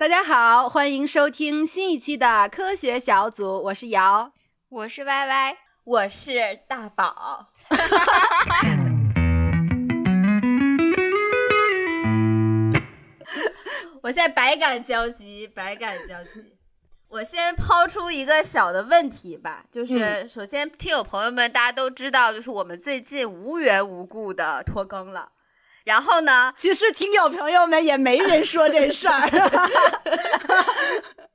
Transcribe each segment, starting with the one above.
大家好，欢迎收听新一期的科学小组，我是瑶，我是歪歪，我是大宝。我现在百感交集，百感交集。我先抛出一个小的问题吧，就是首先听友朋友们，大家都知道，就是我们最近无缘无故的拖更了。然后呢？其实听友朋友们也没人说这事儿，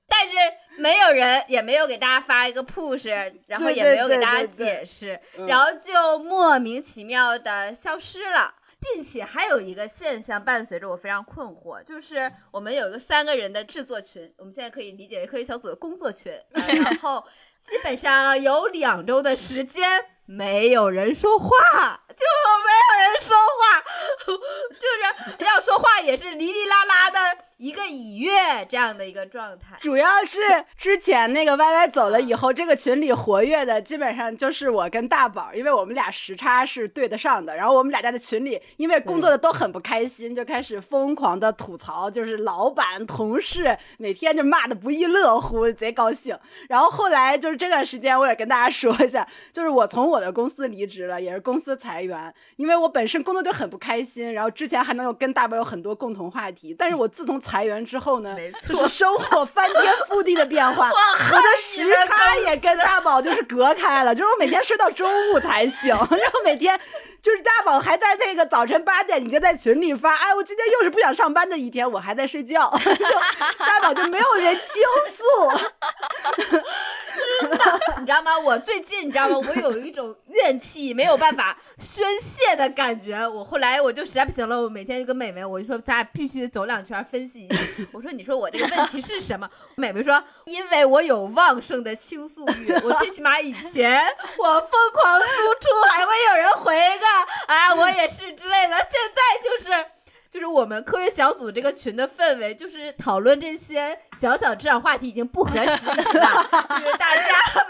但是没有人也没有给大家发一个 push，然后也没有给大家解释，然后就莫名其妙的消失了，并且还有一个现象伴随着我非常困惑，就是我们有一个三个人的制作群，我们现在可以理解为科学小组的工作群，然后基本上有两周的时间。没有人说话，就没有人说话，就是要说话也是哩哩啦啦的一个已阅这样的一个状态。主要是 之前那个 Y Y 走了以后，这个群里活跃的基本上就是我跟大宝，因为我们俩时差是对得上的。然后我们俩在群里，因为工作的都很不开心，就开始疯狂的吐槽，就是老板、同事每天就骂的不亦乐乎，贼高兴。然后后来就是这段时间，我也跟大家说一下，就是我从我的公司离职了，也是公司裁员，因为我本身工作就很不开心，然后之前还能有跟大宝有很多共同话题，但是我自从裁员之后呢，就是生活翻天覆地的变化，我的时差也跟大宝就是隔开了，就是我每天睡到中午才醒，然后每天。就是大宝还在那个早晨八点你就在群里发，哎，我今天又是不想上班的一天，我还在睡觉，就大宝就没有人倾诉，真的，你知道吗？我最近你知道吗？我有一种怨气没有办法宣泄的感觉，我后来我就实在不行了，我每天就跟美美我就说，咱俩必须走两圈分析一下。我说，你说我这个问题是什么？美美说，因为我有旺盛的倾诉欲，我最起码以前我疯狂输出，还会有人回个。啊，我也是之类的。现在就是，就是我们科学小组这个群的氛围，就是讨论这些小小职场话题已经不合时宜了。就是大家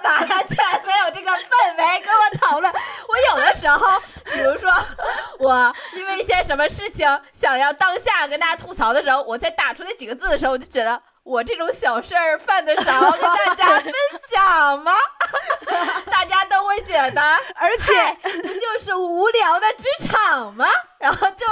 完全没有这个氛围跟我讨论。我有的时候，比如说我因为一些什么事情想要当下跟大家吐槽的时候，我在打出那几个字的时候，我就觉得。我这种小事儿犯得着跟大家分享吗？大家都会觉得，而且不就是无聊的职场吗？然后就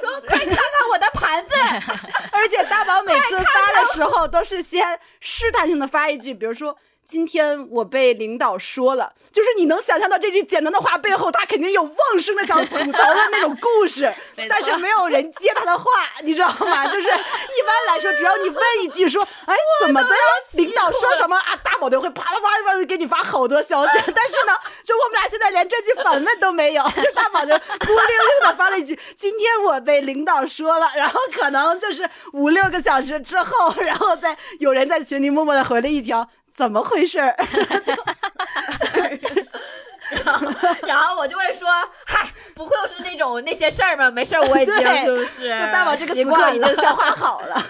说快看看我的盘子，而且大宝每次发的时候都是先试探性的发一句，比如说。今天我被领导说了，就是你能想象到这句简单的话背后，他肯定有旺盛的想吐槽的那种故事，但是没有人接他的话，你知道吗？就是一般来说，只要你问一句说，哎，怎么的？领导说什么啊？大宝就会啪啪啪啪给你发好多消息。但是呢，就我们俩现在连这句反问都没有，就大宝就孤零零的发了一句：今天我被领导说了。然后可能就是五六个小时之后，然后再有人在群里默默的回了一条。怎么回事儿？然后，然后我就会说：“嗨，不会又是那种那些事儿吗？没事儿，我已经 就是就大宝这个此刻已经消化好了。”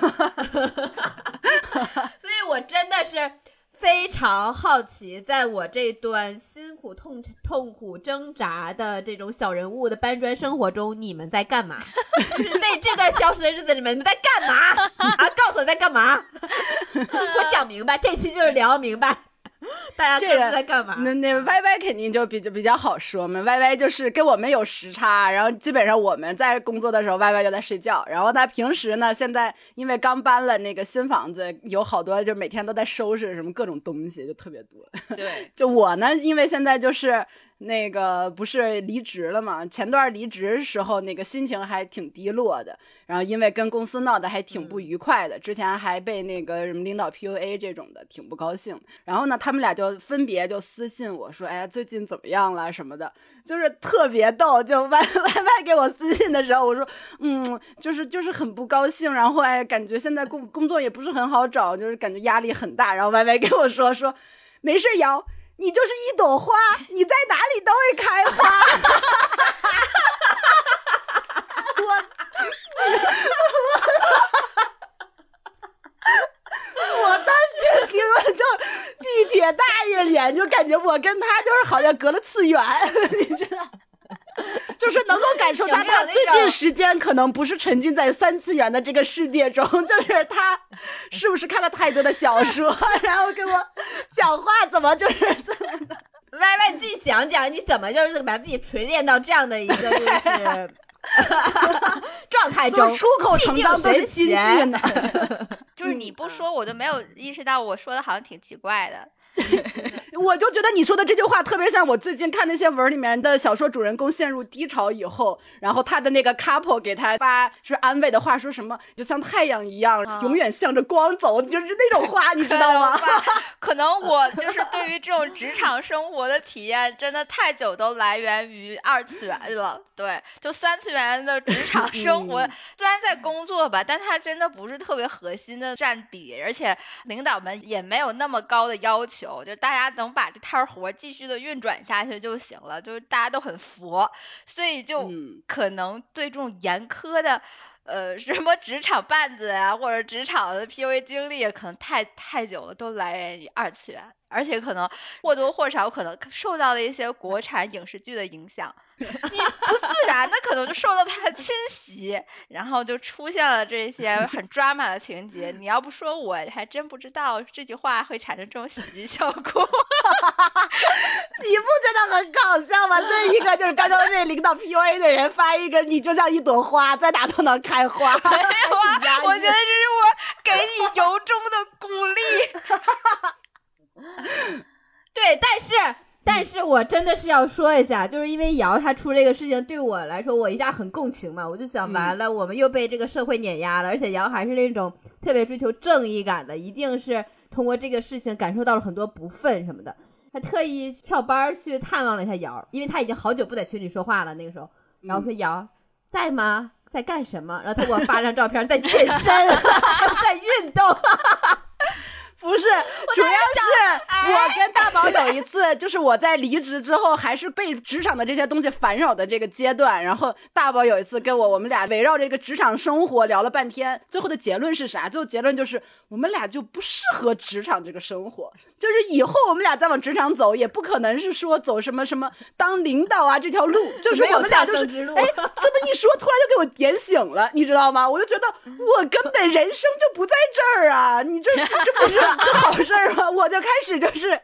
所以，我真的是。非常好奇，在我这段辛苦、痛痛苦挣扎的这种小人物的搬砖生活中，你们在干嘛？就是在这段消失的日子里面，你们在干嘛？啊，告诉我在干嘛？我讲明白，这期就是聊明白。大家这个在干嘛？那那 Y Y 肯定就比较比较好说嘛。Y Y 就是跟我们有时差，然后基本上我们在工作的时候，Y Y 就在睡觉。然后他平时呢，现在因为刚搬了那个新房子，有好多就每天都在收拾什么各种东西，就特别多。对，就我呢，因为现在就是。那个不是离职了嘛？前段离职时候，那个心情还挺低落的。然后因为跟公司闹得还挺不愉快的，之前还被那个什么领导 PUA 这种的，挺不高兴。然后呢，他们俩就分别就私信我说：“哎呀，最近怎么样了什么的？”就是特别逗。就 Y Y Y 给我私信的时候，我说：“嗯，就是就是很不高兴。然后哎，感觉现在工工作也不是很好找，就是感觉压力很大。”然后 Y Y 给我说说：“没事，瑶。”你就是一朵花，你在哪里都会开花。我，我当时听了就地铁大爷脸，就感觉我跟他就是好像隔了次元，你知道。就就是能够感受到他最近时间可能不是沉浸在三次元的这个世界中，就是他是不是看了太多的小说，然后跟我 讲话怎么就是这么的。歪歪，你自己想讲，你怎么就是把自己锤炼到这样的一个就是 状态中，出口成章都是金句呢？就是你不说，我就没有意识到我说的好像挺奇怪的。我就觉得你说的这句话特别像我最近看那些文里面的小说主人公陷入低潮以后，然后他的那个 couple 给他发是安慰的话，说什么就像太阳一样，永远向着光走，就是那种话，你知道吗？可能我就是对于这种职场生活的体验，真的太久都来源于二次元了。对，就三次元的职场生活，虽然在工作吧，但它真的不是特别核心的占比，而且领导们也没有那么高的要求。就大家能把这摊活继续的运转下去就行了，就是大家都很佛，所以就可能对这种严苛的，呃，什么职场绊子啊，或者职场的 PUA 经历，可能太太久了，都来源于二次元。而且可能或多或少可能受到了一些国产影视剧的影响，你不自然的可能就受到它的侵袭，然后就出现了这些很 drama 的情节。你要不说，我还真不知道这句话会产生这种喜剧效果。你不觉得很搞笑吗？对一个就是刚刚被领导 PUA 的人发一个，你就像一朵花，在哪都能开花。没有啊，我觉得这是我给你由衷的鼓励。对，但是，但是我真的是要说一下，就是因为瑶她出这个事情，对我来说，我一下很共情嘛，我就想，完了，我们又被这个社会碾压了，而且瑶还是那种特别追求正义感的，一定是通过这个事情感受到了很多不忿什么的，他特意翘班去探望了一下瑶，因为他已经好久不在群里说话了，那个时候，然后说瑶在吗？在干什么？然后他给我发张照片，在健身，在运动。不是，主要是我跟大宝有一次，就是我在离职之后，还是被职场的这些东西烦扰的这个阶段。然后大宝有一次跟我，我们俩围绕这个职场生活聊了半天，最后的结论是啥？最后结论就是我们俩就不适合职场这个生活。就是以后我们俩再往职场走，也不可能是说走什么什么当领导啊这条路。就是我们俩就是，哎，这么一说，突然就给我点醒了，你知道吗？我就觉得我根本人生就不在这儿啊！你这这不是这好事儿吗？我就开始就是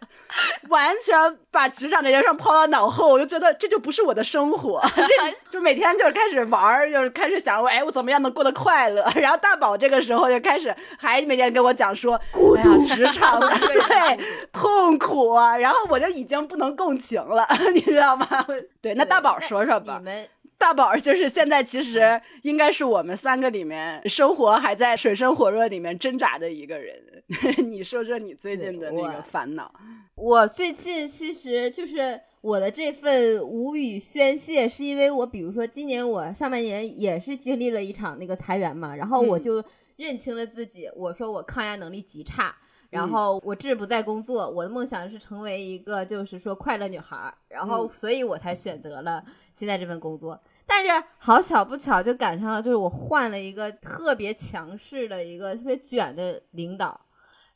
完全把职场这件事抛到脑后，我就觉得这就不是我的生活，这就每天就是开始玩儿，就是开始想我，哎，我怎么样能过得快乐？然后大宝这个时候就开始还每天跟我讲说孤独职场的，对。痛苦，然后我就已经不能共情了，你知道吗？对，那大宝说说吧。你们大宝就是现在其实应该是我们三个里面生活还在水深火热里面挣扎的一个人。你说说你最近的那个烦恼。我最近其实就是我的这份无语宣泄，是因为我比如说今年我上半年也是经历了一场那个裁员嘛，然后我就认清了自己，我说我抗压能力极差。然后我志不在工作，我的梦想是成为一个就是说快乐女孩，然后所以我才选择了现在这份工作。但是好巧不巧就赶上了，就是我换了一个特别强势的一个特别卷的领导，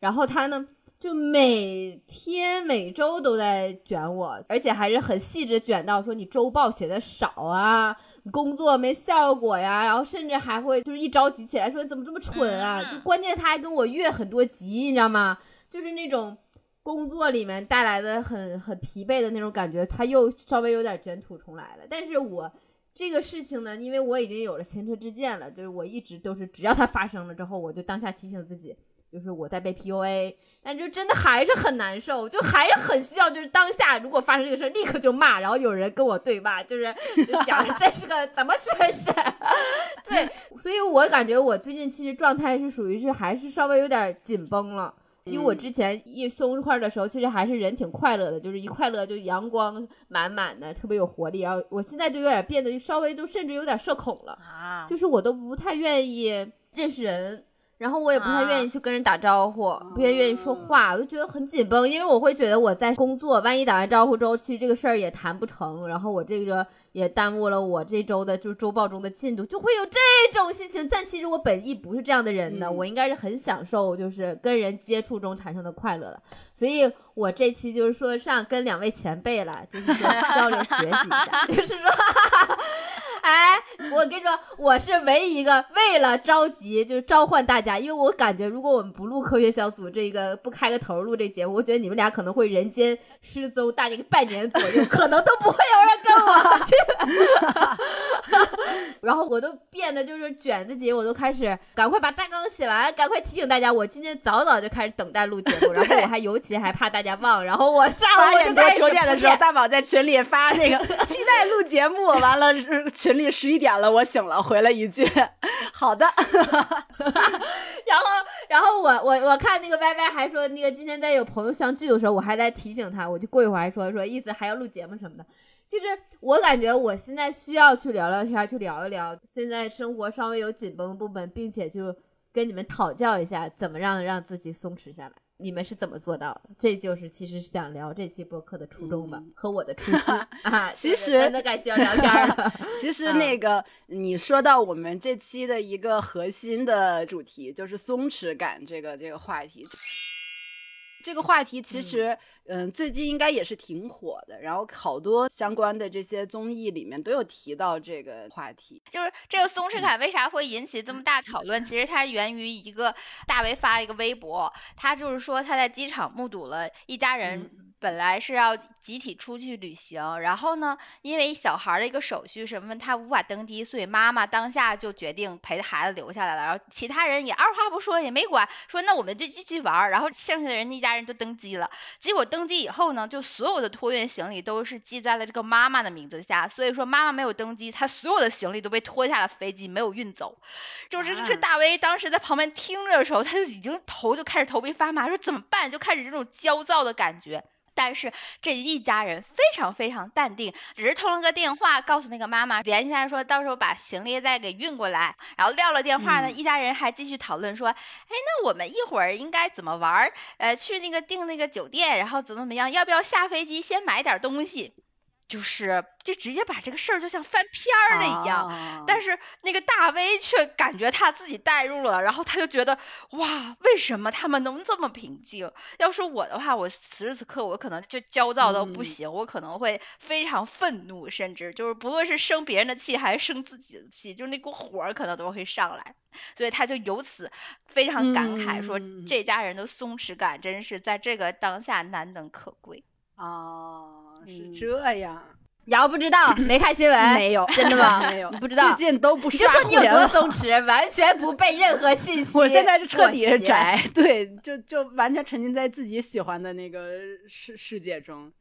然后他呢。就每天每周都在卷我，而且还是很细致卷到说你周报写的少啊，工作没效果呀，然后甚至还会就是一着急起来说你怎么这么蠢啊！就关键他还跟我越很多级，你知道吗？就是那种工作里面带来的很很疲惫的那种感觉，他又稍微有点卷土重来了。但是我这个事情呢，因为我已经有了前车之鉴了，就是我一直都是只要它发生了之后，我就当下提醒自己。就是我在被 PUA，但就真的还是很难受，就还是很需要，就是当下如果发生这个事儿，立刻就骂，然后有人跟我对骂，就是 讲这是个怎么回事？对，所以我感觉我最近其实状态是属于是还是稍微有点紧绷了，因为我之前一松快的时候，其实还是人挺快乐的，就是一快乐就阳光满满的，特别有活力。然后我现在就有点变得稍微都甚至有点社恐了啊，就是我都不太愿意认识人。然后我也不太愿意去跟人打招呼，不太愿意说话，我就觉得很紧绷，因为我会觉得我在工作，万一打完招呼之后，其实这个事儿也谈不成，然后我这个也耽误了我这周的就是周报中的进度，就会有这种心情。但其实我本意不是这样的人的，我应该是很享受就是跟人接触中产生的快乐的，所以我这期就是说上跟两位前辈了，就是说交流学习一下，就是说。哎，我跟你说，我是唯一一个为了着急就是召唤大家，因为我感觉如果我们不录科学小组这个不开个头录这节目，我觉得你们俩可能会人间失踪大概半年左右，可能都不会有人跟我去。然后我都变得就是卷自己，我都开始赶快把大纲写完，赶快提醒大家，我今天早早就开始等待录节目，然后我还尤其还怕大家忘，然后我下午我就开始九点的时候，大宝在群里发那个 期待录节目，完了群群里十一点了，我醒了，回了一句好的，然后然后我我我看那个 Y Y 还说那个今天在有朋友相聚的时候，我还在提醒他，我就过一会儿还说说意思还要录节目什么的。就是我感觉我现在需要去聊聊天，去聊一聊现在生活稍微有紧绷的部分，并且就跟你们讨教一下怎么让让自己松弛下来。你们是怎么做到的？这就是其实想聊这期播客的初衷吧，和我的初心 啊。其实真的该需要聊天了。其实那个你说到我们这期的一个核心的主题，就是松弛感这个这个话题。这个话题其实，嗯，最近应该也是挺火的。然后好多相关的这些综艺里面都有提到这个话题。就是这个松弛感为啥会引起这么大讨论？其实它源于一个大 V 发一个微博，他就是说他在机场目睹了一家人本来是要集体出去旅行，然后呢，因为小孩的一个手续什么他无法登机，所以妈妈当下就决定陪孩子留下来了。然后其他人也二话不说也没管，说那我们就继续玩。然后剩下的人一家。人就登机了，结果登机以后呢，就所有的托运行李都是记在了这个妈妈的名字下，所以说妈妈没有登机，她所有的行李都被拖下了飞机，没有运走。就是这大威当时在旁边听着的时候，他就已经头就开始头皮发麻，说怎么办？就开始这种焦躁的感觉。但是这一家人非常非常淡定，只是通了个电话，告诉那个妈妈联系她，说到时候把行李再给运过来。然后撂了电话呢，一家人还继续讨论说，哎，那我们一会儿应该怎么玩？呃，去那个订那个酒店，然后怎么怎么样？要不要下飞机先买点东西？就是，就直接把这个事儿就像翻篇儿了一样，但是那个大 V 却感觉他自己代入了，然后他就觉得哇，为什么他们能这么平静？要是我的话，我此时此刻我可能就焦躁到不行，我可能会非常愤怒，甚至就是不论是生别人的气还是生自己的气，就是那股火儿可能都会上来。所以他就由此非常感慨说，这家人的松弛感真是在这个当下难能可贵啊。是这样，瑶不知道，没看新闻，没有，真的吗？没有，不知道。最近都不你就说你有多松弛，完全不被任何信 息。我现在是彻底是宅，对，就就完全沉浸在自己喜欢的那个世世界中。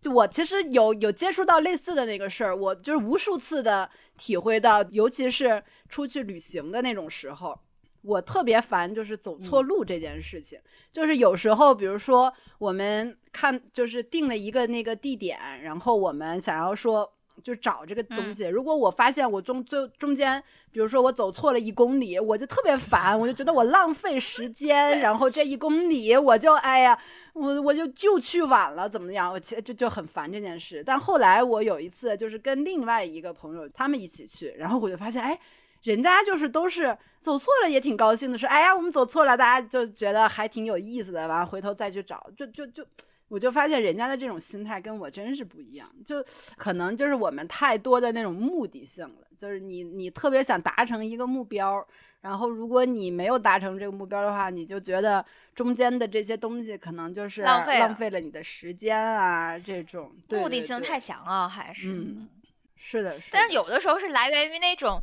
就我其实有有接触到类似的那个事儿，我就是无数次的体会到，尤其是出去旅行的那种时候。我特别烦，就是走错路这件事情。就是有时候，比如说我们看，就是定了一个那个地点，然后我们想要说，就找这个东西。如果我发现我中最中间，比如说我走错了一公里，我就特别烦，我就觉得我浪费时间。然后这一公里，我就哎呀，我我就就去晚了，怎么样？我其实就就很烦这件事。但后来我有一次，就是跟另外一个朋友他们一起去，然后我就发现，哎。人家就是都是走错了也挺高兴的，说哎呀我们走错了，大家就觉得还挺有意思的，完了回头再去找，就就就，我就发现人家的这种心态跟我真是不一样，就可能就是我们太多的那种目的性了，就是你你特别想达成一个目标，然后如果你没有达成这个目标的话，你就觉得中间的这些东西可能就是浪费浪费了你的时间啊，这种。目的性太强啊，还是嗯，是的，是，但是有的时候是来源于那种。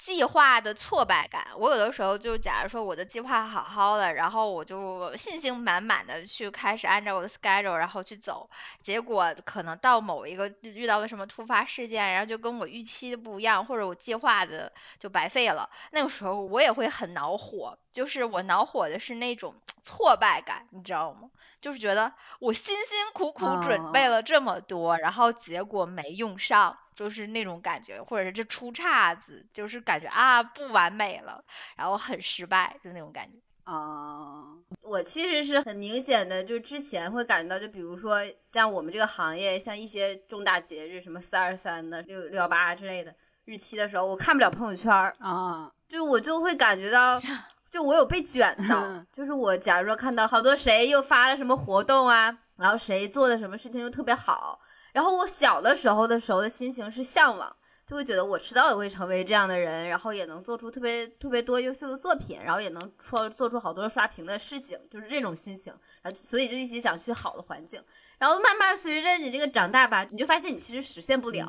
计划的挫败感，我有的时候就假如说我的计划好好的，然后我就信心满满的去开始按照我的 schedule 然后去走，结果可能到某一个遇到了什么突发事件，然后就跟我预期的不一样，或者我计划的就白费了，那个时候我也会很恼火，就是我恼火的是那种 挫败感，你知道吗？就是觉得我辛辛苦苦准备了这么多，然后结果没用上。就是那种感觉，或者是这出岔子，就是感觉啊不完美了，然后很失败，就那种感觉啊。我其实是很明显的，就之前会感觉到，就比如说像我们这个行业，像一些重大节日，什么四二三的、六六幺八之类的日期的时候，我看不了朋友圈啊，就我就会感觉到，就我有被卷到，就是我假如说看到好多谁又发了什么活动啊，然后谁做的什么事情又特别好。然后我小的时候的时候的心情是向往，就会觉得我迟早也会成为这样的人，然后也能做出特别特别多优秀的作品，然后也能说做出好多刷屏的事情，就是这种心情，然后所以就一直想去好的环境，然后慢慢随着你这个长大吧，你就发现你其实实现不了，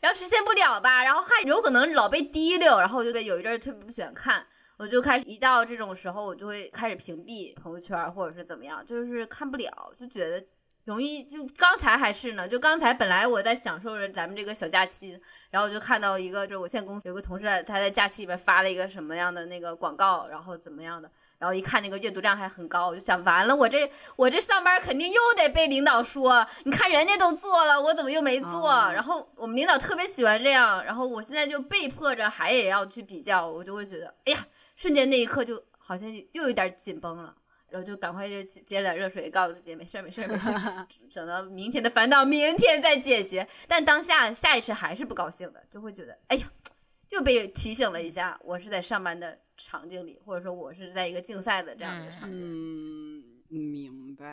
然后实现不了吧，然后还有可能老被提溜，然后我就得有一阵儿特别不喜欢看。我就开始一到这种时候，我就会开始屏蔽朋友圈，或者是怎么样，就是看不了，就觉得容易。就刚才还是呢，就刚才本来我在享受着咱们这个小假期，然后我就看到一个，就是我现在公司有个同事，他在假期里边发了一个什么样的那个广告，然后怎么样的，然后一看那个阅读量还很高，我就想完了，我这我这上班肯定又得被领导说，你看人家都做了，我怎么又没做？然后我们领导特别喜欢这样，然后我现在就被迫着还也要去比较，我就会觉得，哎呀。瞬间那一刻就好像又有点紧绷了，然后就赶快就接了点热水，告诉自己没事儿没事儿没事儿，省到 明天的烦恼明天再解决。但当下下意识还是不高兴的，就会觉得哎呀，就被提醒了一下，我是在上班的场景里，或者说我是在一个竞赛的这样的场景。嗯，明白。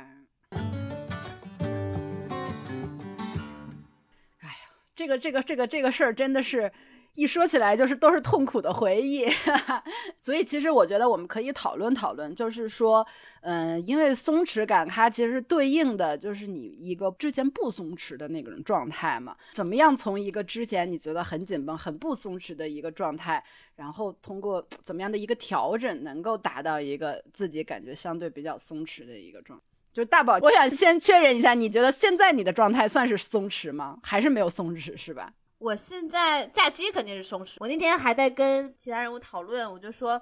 哎呀，这个这个这个这个事儿真的是。一说起来就是都是痛苦的回忆，所以其实我觉得我们可以讨论讨论，就是说，嗯，因为松弛感它其实对应的就是你一个之前不松弛的那种状态嘛，怎么样从一个之前你觉得很紧绷、很不松弛的一个状态，然后通过怎么样的一个调整，能够达到一个自己感觉相对比较松弛的一个状。就大宝，我想先确认一下，你觉得现在你的状态算是松弛吗？还是没有松弛，是吧？我现在假期肯定是松弛。我那天还在跟其他人物讨论，我就说，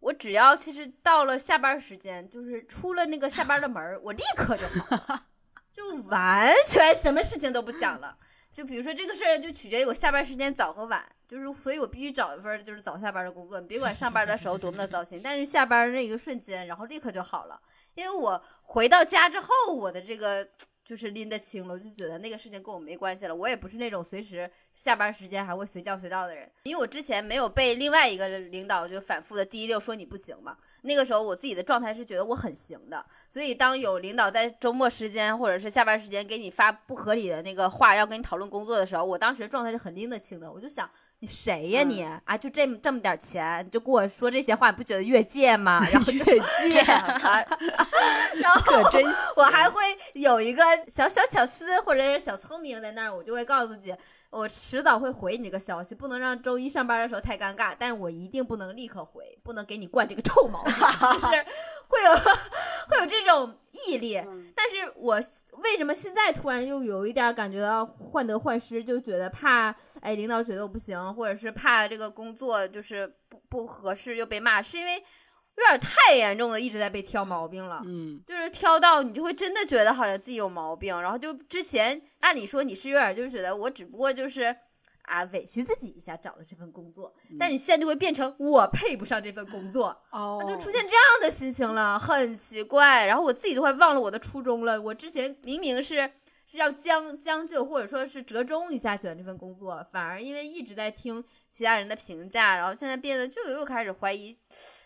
我只要其实到了下班时间，就是出了那个下班的门我立刻就好，就完全什么事情都不想了。就比如说这个事儿，就取决于我下班时间早和晚，就是所以我必须找一份就是早下班的工作。你别管上班的时候多么的糟心，但是下班那一个瞬间，然后立刻就好了。因为我回到家之后，我的这个。就是拎得清了，我就觉得那个事情跟我没关系了。我也不是那种随时下班时间还会随叫随到的人，因为我之前没有被另外一个领导就反复的第一溜说你不行嘛。那个时候我自己的状态是觉得我很行的，所以当有领导在周末时间或者是下班时间给你发不合理的那个话，要跟你讨论工作的时候，我当时状态是很拎得清的。我就想。你谁呀你啊？就这么这么点钱，就跟我说这些话，你不觉得越界吗？然后就越界 然后我还会有一个小小巧思或者是小聪明在那儿，我就会告诉自己，我迟早会回你这个消息，不能让周一上班的时候太尴尬，但我一定不能立刻回，不能给你惯这个臭毛病，就是 会有会有这种毅力。但是我为什么现在突然又有一点感觉到患得患失，就觉得怕哎领导觉得我不行。或者是怕这个工作就是不不合适又被骂，是因为有点太严重的，一直在被挑毛病了。嗯，就是挑到你就会真的觉得好像自己有毛病，然后就之前按理说你是有点就是觉得我只不过就是啊委屈自己一下找了这份工作，但你现在就会变成我配不上这份工作，哦，那就出现这样的心情了，很奇怪。然后我自己都快忘了我的初衷了，我之前明明是。是要将将就或者说是折中一下选这份工作，反而因为一直在听其他人的评价，然后现在变得就又开始怀疑，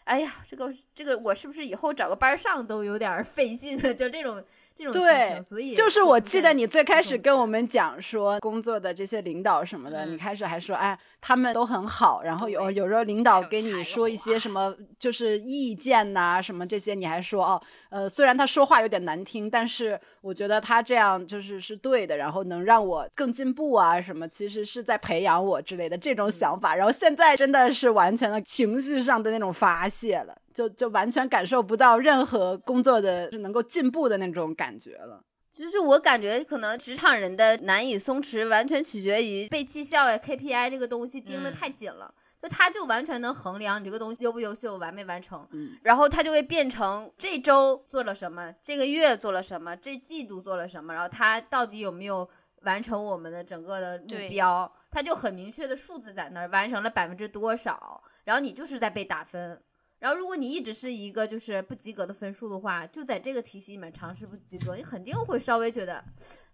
哎呀，这个这个我是不是以后找个班上都有点费劲，就这种这种心情。所以就是我记得你最开始跟我们讲说工作的这些领导什么的，你开始还说哎。他们都很好，然后有有时候领导给你说一些什么，就是意见呐，什么这些，你还说哦，呃，虽然他说话有点难听，但是我觉得他这样就是是对的，然后能让我更进步啊，什么其实是在培养我之类的这种想法。然后现在真的是完全的情绪上的那种发泄了，就就完全感受不到任何工作的是能够进步的那种感觉了。就是我感觉，可能职场人的难以松弛，完全取决于被绩效呀、KPI 这个东西盯得太紧了。就他就完全能衡量你这个东西优不优秀、完没完成。然后他就会变成这周做了什么，这个月做了什么，这季度做了什么，然后他到底有没有完成我们的整个的目标，他就很明确的数字在那儿，完成了百分之多少，然后你就是在被打分。然后，如果你一直是一个就是不及格的分数的话，就在这个体系里面尝试不及格，你肯定会稍微觉得，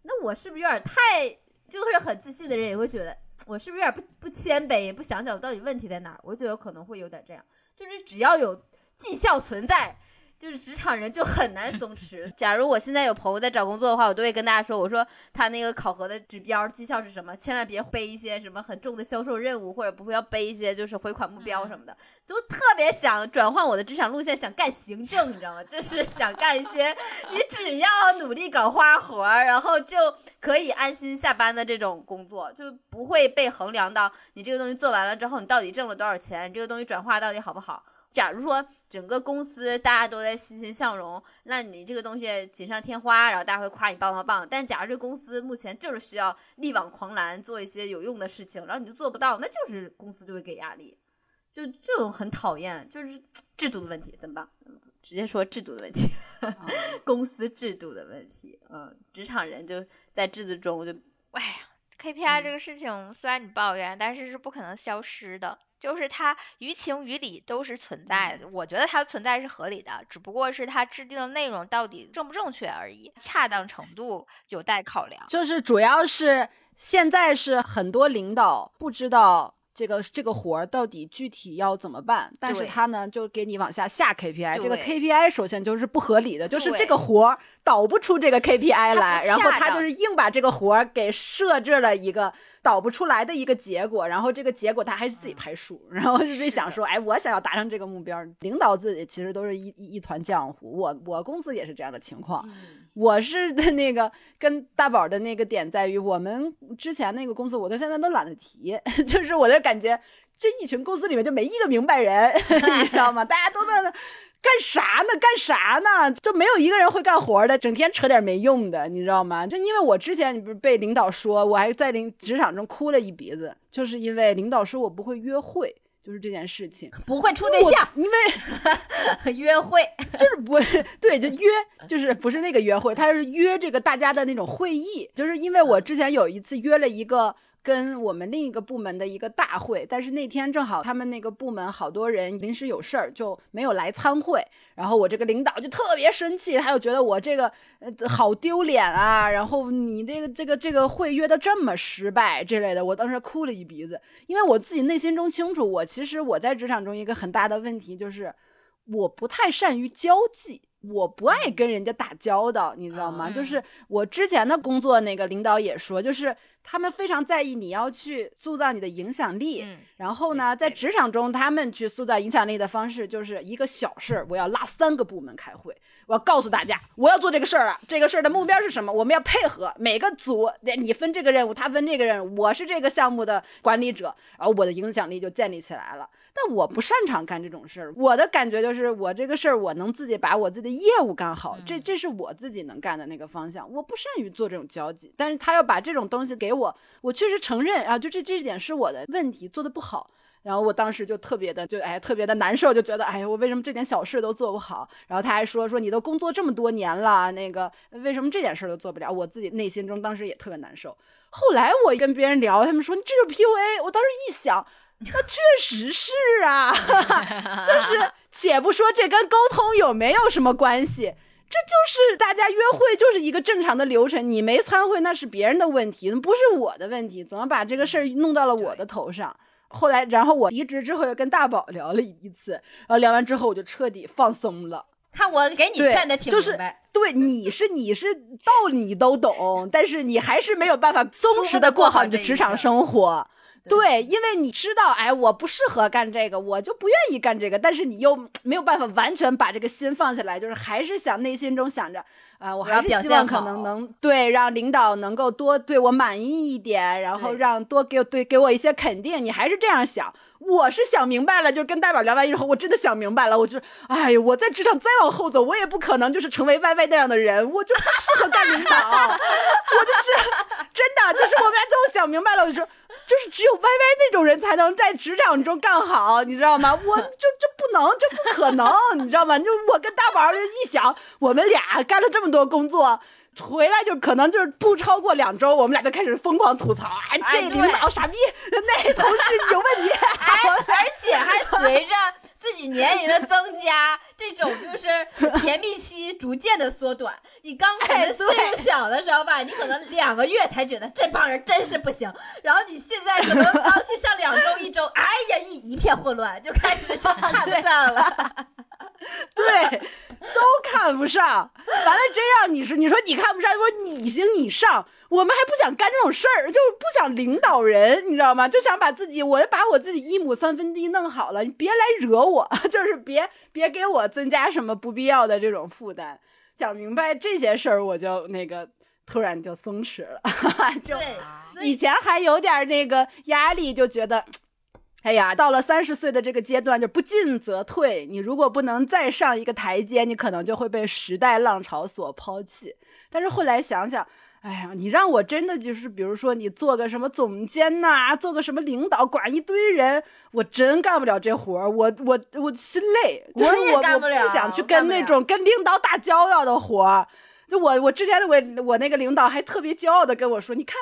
那我是不是有点太就是很自信的人也会觉得，我是不是有点不不谦卑，也不想想我到底问题在哪儿？我觉得可能会有点这样，就是只要有绩效存在，就是职场人就很难松弛。假如我现在有朋友在找工作的话，我都会跟大家说，我说他那个考核的指标绩效是什么，千万别背一些什么很重的销售任务，或者不会要背一些就是回款目标什么的，就特别想转换我的职场路线，想干行政，你知道吗？就是想干一些你只要努力搞花活，然后就可以安心下班的这种工作，就不会被衡量到你这个东西做完了之后，你到底挣了多少钱，你这个东西转化到底好不好。假如说整个公司大家都在欣欣向荣，那你这个东西锦上添花，然后大家会夸你棒棒棒。但假如这公司目前就是需要力挽狂澜，做一些有用的事情，然后你就做不到，那就是公司就会给压力，就这种很讨厌，就是 制度的问题，怎么办？直接说制度的问题，公司制度的问题。嗯，职场人就在制度中就，哎呀，KPI 这个事情虽然你抱怨，但是是不可能消失的。就是它于情于理都是存在的，我觉得它的存在是合理的，只不过是它制定的内容到底正不正确而已，恰当程度有待考量。就是主要是现在是很多领导不知道这个这个活儿到底具体要怎么办，但是他呢就给你往下下 KPI，这个 KPI 首先就是不合理的，就是这个活儿导不出这个 KPI 来，然后他就是硬把这个活儿给设置了一个。导不出来的一个结果，然后这个结果他还自己排数，然后就自己想说，哎，我想要达成这个目标，领导自己其实都是一一团浆糊。我我公司也是这样的情况，我是的那个跟大宝的那个点在于，我们之前那个公司，我到现在都懒得提，就是我的感觉，这一群公司里面就没一个明白人，你知道吗？大家都在那。干啥呢？干啥呢？就没有一个人会干活的，整天扯点没用的，你知道吗？就因为我之前你不是被领导说，我还在领职场中哭了一鼻子，就是因为领导说我不会约会，就是这件事情不会处对象，因为 约会就是不会对，就约就是不是那个约会，他是约这个大家的那种会议，就是因为我之前有一次约了一个。跟我们另一个部门的一个大会，但是那天正好他们那个部门好多人临时有事儿，就没有来参会。然后我这个领导就特别生气，他就觉得我这个呃好丢脸啊。然后你这个这个这个会约的这么失败之类的，我当时哭了一鼻子，因为我自己内心中清楚，我其实我在职场中一个很大的问题就是我不太善于交际。我不爱跟人家打交道，你知道吗？就是我之前的工作，那个领导也说，就是他们非常在意你要去塑造你的影响力。然后呢，在职场中，他们去塑造影响力的方式，就是一个小事儿，我要拉三个部门开会，我要告诉大家，我要做这个事儿了，这个事儿的目标是什么？我们要配合每个组，你分这个任务，他分这个任务，我是这个项目的管理者，然后我的影响力就建立起来了。但我不擅长干这种事儿，我的感觉就是我这个事儿我能自己把我自己的业务干好，这这是我自己能干的那个方向。我不善于做这种交际，但是他要把这种东西给我，我确实承认啊，就这这点是我的问题，做的不好。然后我当时就特别的就哎特别的难受，就觉得哎呀我为什么这点小事都做不好？然后他还说说你都工作这么多年了，那个为什么这点事儿都做不了？我自己内心中当时也特别难受。后来我跟别人聊，他们说你这是 PUA，我当时一想。那确实是啊，就是，且不说这跟沟通有没有什么关系，这就是大家约会就是一个正常的流程，你没参会那是别人的问题，不是我的问题，怎么把这个事儿弄到了我的头上？后来，然后我离职之后又跟大宝聊了一次，然后聊完之后我就彻底放松了。看我给你劝的挺明白，对，你是你是道理你都懂，但是你还是没有办法松弛的过好你的职场生活。对，因为你知道，哎，我不适合干这个，我就不愿意干这个。但是你又没有办法完全把这个心放下来，就是还是想内心中想着，啊，我还是希望可能能对让领导能够多对我满意一点，然后让多给对给我一些肯定。你还是这样想。我是想明白了，就是跟大宝聊完以后，我真的想明白了。我就，哎呀，我在职场再往后走，我也不可能就是成为 Y Y 那样的人，我就不适合干领导。我就是真的，就是我们俩最后想明白了，我就说，就是只有 Y Y 那种人才能在职场中干好，你知道吗？我就就不能，就不可能，你知道吗？就我跟大宝就一想，我们俩干了这么多工作。回来就可能就是不超过两周，我们俩就开始疯狂吐槽，啊，这领导傻逼，那同事有问题，而且还随着自己年龄的增加，这种就是甜蜜期逐渐的缩短。你刚可能岁数小的时候吧，你可能两个月才觉得这帮人真是不行，然后你现在可能刚去上两周、一周，哎呀，一一片混乱，就开始就看不上了。对，都看不上。完了，真让你说，你说你看不上，说你行你上，我们还不想干这种事儿，就是不想领导人，你知道吗？就想把自己，我把我自己一亩三分地弄好了，你别来惹我，就是别别给我增加什么不必要的这种负担。讲明白这些事儿，我就那个突然就松弛了，就以前还有点那个压力，就觉得。哎呀，到了三十岁的这个阶段，就不进则退。你如果不能再上一个台阶，你可能就会被时代浪潮所抛弃。但是后来想想，哎呀，你让我真的就是，比如说你做个什么总监呐，做个什么领导，管一堆人，我真干不了这活儿。我我我心累，我也干不了。不想去跟那种跟领导打交道的活儿。就我我之前我我那个领导还特别骄傲的跟我说，你看。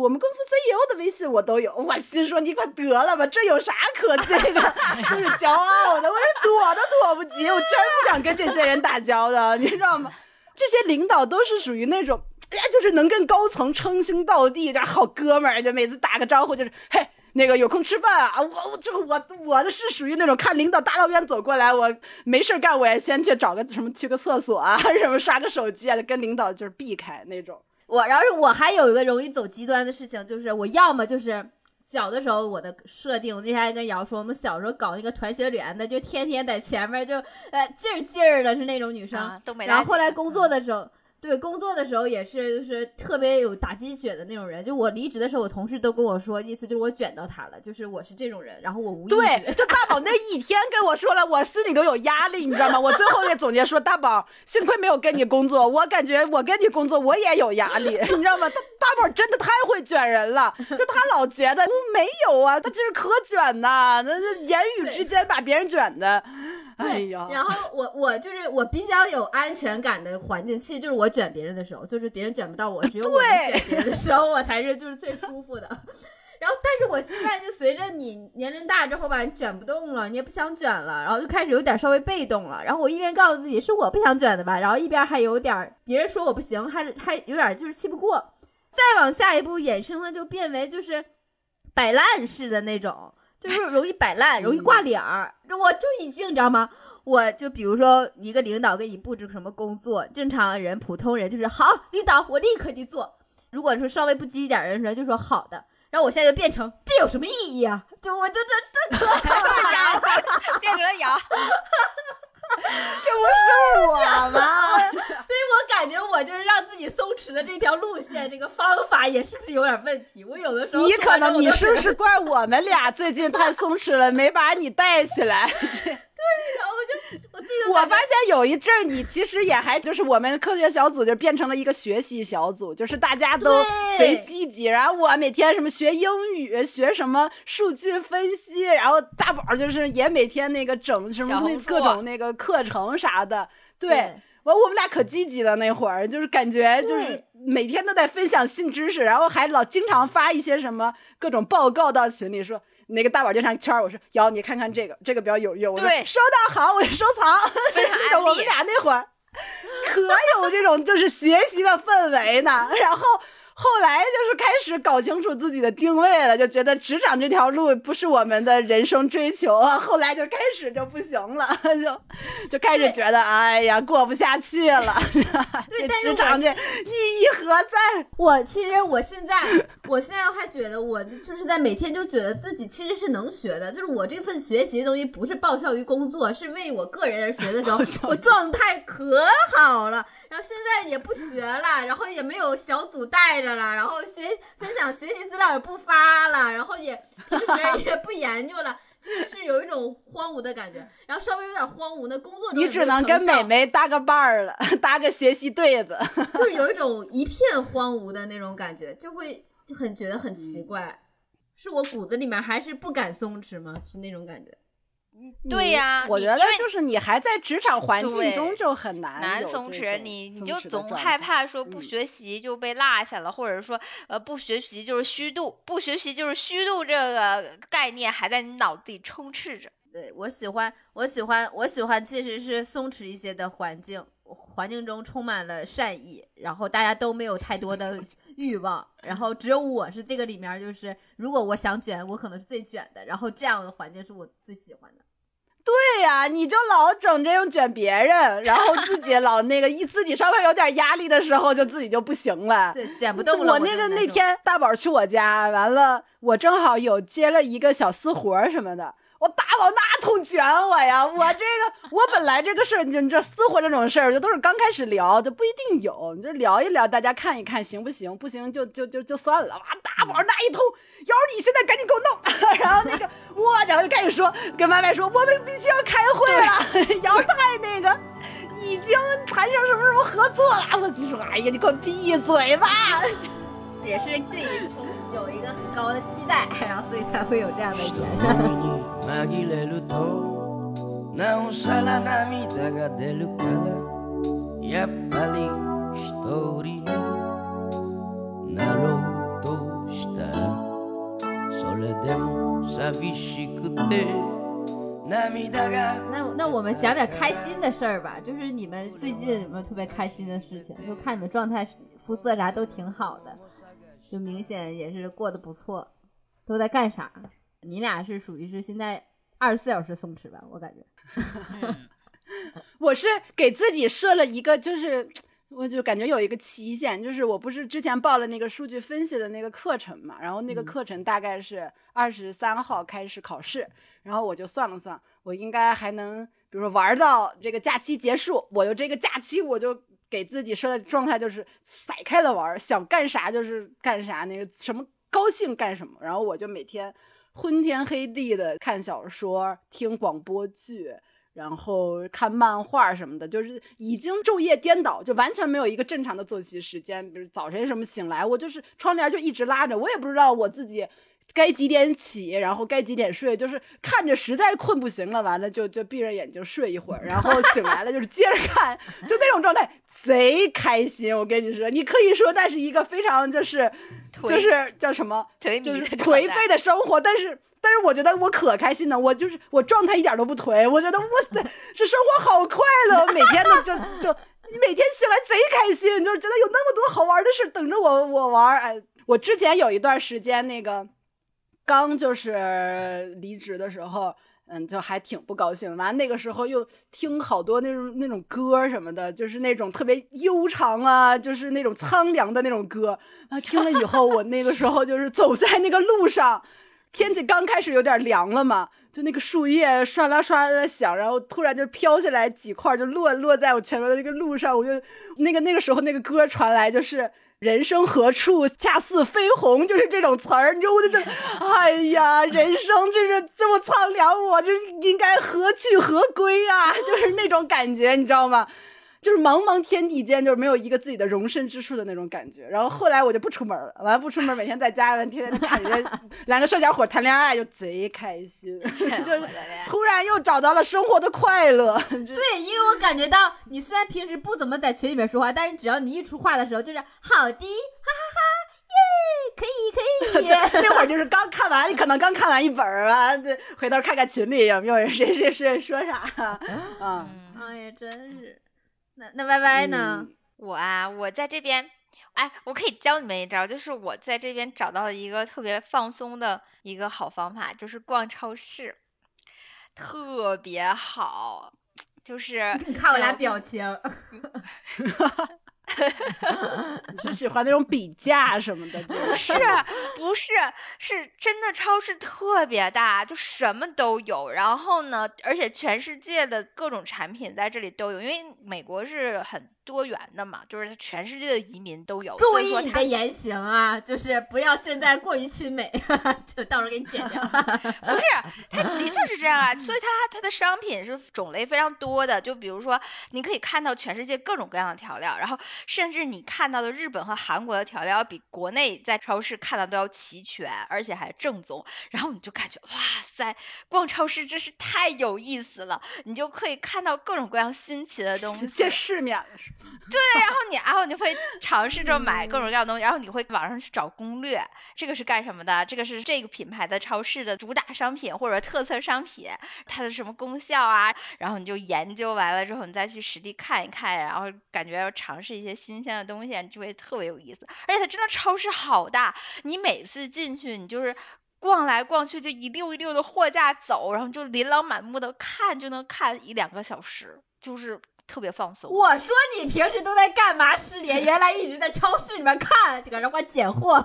我们公司 CEO 的微信我都有，我心说你快得了吧，这有啥可这个 就是骄傲的？我是躲都躲不及，我真不想跟这些人打交道，你知道吗？这些领导都是属于那种，哎呀，就是能跟高层称兄道弟的好哥们儿，就每次打个招呼就是，嘿，那个有空吃饭啊？我我这我我的是属于那种看领导大老远走过来，我没事干，我也先去找个什么去个厕所啊，什么刷个手机啊，跟领导就是避开那种。我，然后我还有一个容易走极端的事情，就是我要么就是小的时候我的设定，那天还跟瑶说，我们小时候搞那个团学联的，就天天在前面就呃劲儿劲儿的是那种女生，然后后来工作的时候。对，工作的时候也是，就是特别有打鸡血的那种人。就我离职的时候，我同事都跟我说，意思就是我卷到他了，就是我是这种人。然后我无意对，就大宝那一天跟我说了，我心里都有压力，你知道吗？我最后也总结说，大宝，幸亏没有跟你工作，我感觉我跟你工作我也有压力，你知道吗？大大宝真的太会卷人了，就他老觉得没有啊，他就是可卷呐，那那言语之间把别人卷的。哎呀，然后我我就是我比较有安全感的环境，其实就是我卷别人的时候，就是别人卷不到我，只有我卷别人的时候，我才是就是最舒服的。然后，但是我现在就随着你年龄大之后吧，你卷不动了，你也不想卷了，然后就开始有点稍微被动了。然后我一边告诉自己是我不想卷的吧，然后一边还有点别人说我不行，还还有点就是气不过。再往下一步衍生的，就变为就是摆烂式的那种。就是容易摆烂，容易挂脸儿，我就已经你知道吗？我就比如说一个领导给你布置什么工作，正常人、普通人就是好，领导我立刻去做。如果说稍微不积极点人，就说好的。然后我现在就变成这有什么意义啊？就我就这这变成羊，变成了羊。这不是我吗？所以我感觉我就是让自己松弛的这条路线，这个方法也是不是有点问题？我有的时候你可能你是不是怪我们俩最近太松弛了，没把你带起来？对，然后我就我自己我发现有一阵儿你其实也还就是我们科学小组就变成了一个学习小组，就是大家都贼积极，然后我每天什么学英语，学什么数据分析，然后大宝就是也每天那个整什么那各种那个课程啥的，对，完我们俩可积极了那会儿，就是感觉就是每天都在分享新知识，然后还老经常发一些什么各种报告到群里说。那个大宝就上圈儿，我说瑶，你看看这个，这个比较有用。对，收到好，我就收藏。我们俩那会儿可有这种就是学习的氛围呢，然后。后来就是开始搞清楚自己的定位了，就觉得职场这条路不是我们的人生追求啊。后来就开始就不行了，就就开始觉得哎呀过不下去了。对，职场这意义何在？我其实我现在我现在还觉得我就是在每天就觉得自己其实是能学的，就是我这份学习的东西不是报效于工作，是为我个人而学的时候，我状态可好了。然后现在也不学了，然后也没有小组带着。了，然后学分享学习资料也不发了，然后也平时也不研究了，就是有一种荒芜的感觉。然后稍微有点荒芜的工作中，你只能跟美美搭个伴儿了，搭个学习对子，就是有一种一片荒芜的那种感觉，就会就很觉得很奇怪，是我骨子里面还是不敢松弛吗？是那种感觉。对呀，我觉得就是你还在职场环境中就很难难松弛，你你就总害怕说不学习就被落下了，或者说呃不学习就是虚度，不学习就是虚度这个概念还在你脑子里充斥着。对我喜欢，我喜欢，我喜欢，其实是松弛一些的环境，环境中充满了善意，然后大家都没有太多的欲望，然后只有我是这个里面，就是如果我想卷，我可能是最卷的，然后这样的环境是我最喜欢的。对呀，你就老整这种卷别人，然后自己老那个一自己稍微有点压力的时候，就自己就不行了。对，卷不动了。我那个那天大宝去我家，完了我正好有接了一个小私活什么的。我大宝那通卷我呀！我这个，我本来这个事儿，你这私活这种事儿，就都是刚开始聊，就不一定有。你就聊一聊，大家看一看行不行？不行就就就就算了。哇，大宝那一通，要是你现在赶紧给我弄。然后那个我，然后就赶紧说，跟歪歪说，我们必须要开会了。姚太那个已经谈上什么什么合作了。我就说，哎呀，你给我闭嘴吧！也是对从有一个很高的期待，然后所以才会有这样的言。那那我们讲点开心的事儿吧，就是你们最近有没有特别开心的事情？就看你们状态、肤色啥都挺好的。就明显也是过得不错，都在干啥？你俩是属于是现在二十四小时松弛吧？我感觉，我是给自己设了一个，就是我就感觉有一个期限，就是我不是之前报了那个数据分析的那个课程嘛，然后那个课程大概是二十三号开始考试，然后我就算了算，我应该还能，比如说玩到这个假期结束，我就这个假期我就。给自己设的状态就是甩开了玩，想干啥就是干啥，那个什么高兴干什么。然后我就每天昏天黑地的看小说、听广播剧，然后看漫画什么的，就是已经昼夜颠倒，就完全没有一个正常的作息时间。比如早晨什么醒来，我就是窗帘就一直拉着，我也不知道我自己。该几点起，然后该几点睡，就是看着实在困不行了，完了就就闭着眼睛睡一会儿，然后 醒来了就是接着看，就那种状态贼开心。我跟你说，你可以说那是一个非常就是就是叫什么，就是颓废的生活，但是但是我觉得我可开心了，我就是我状态一点都不颓，我觉得哇塞，这生活好快乐，每天都就就你每天醒来贼开心，就是觉得有那么多好玩的事等着我我玩。哎，我之前有一段时间那个。刚就是离职的时候，嗯，就还挺不高兴。完那个时候又听好多那种那种歌什么的，就是那种特别悠长啊，就是那种苍凉的那种歌。啊，听了以后，我那个时候就是走在那个路上，天气刚开始有点凉了嘛，就那个树叶唰啦唰啦的响，然后突然就飘下来几块，就落落在我前面的那个路上。我就那个那个时候那个歌传来，就是。人生何处恰似飞鸿，就是这种词儿，你知道我就觉得，哎呀，人生就是这么苍凉，我就是应该何去何归呀？就是那种感觉，你知道吗？就是茫茫天地间，就是没有一个自己的容身之处的那种感觉。然后后来我就不出门了，完了不出门，每天在家，完天天看人家两个小家伙谈恋爱，就贼开心，就是突然又找到了生活的快乐。对，因为我感觉到你虽然平时不怎么在群里面说话，但是只要你一出话的时候，就是好的，哈哈哈，耶，可以可以。那会儿就是刚看完，可能刚看完一本儿啊，回头看看群里有没有人谁谁谁说啥啊。哎呀，真是。那那 Y Y 呢？我啊，我在这边，哎，我可以教你们一招，就是我在这边找到了一个特别放松的一个好方法，就是逛超市，特别好，就是你看我俩表情。你是喜欢那种比价什么的？不 是，不是，是真的超市特别大，就什么都有。然后呢，而且全世界的各种产品在这里都有，因为美国是很。多元的嘛，就是全世界的移民都有。注意你的言行啊，就是不要现在过于亲美，就到时候给你剪掉。不是，它的确是这样啊，所以它它的商品是种类非常多的。就比如说，你可以看到全世界各种各样的调料，然后甚至你看到的日本和韩国的调料比国内在超市看到都要齐全，而且还正宗。然后你就感觉哇塞，逛超市真是太有意思了，你就可以看到各种各样新奇的东西，见世面了是。对，然后你，然后你会尝试着买各种各样的东西，然后你会网上去找攻略，这个是干什么的？这个是这个品牌的超市的主打商品或者特色商品，它的什么功效啊？然后你就研究完了之后，你再去实地看一看，然后感觉要尝试一些新鲜的东西，就会特别有意思。而且它真的超市好大，你每次进去，你就是。逛来逛去，就一溜一溜的货架走，然后就琳琅满目的看，就能看一两个小时，就是特别放松。我说你平时都在干嘛？失联，原来一直在超市里面看，搁这块捡货，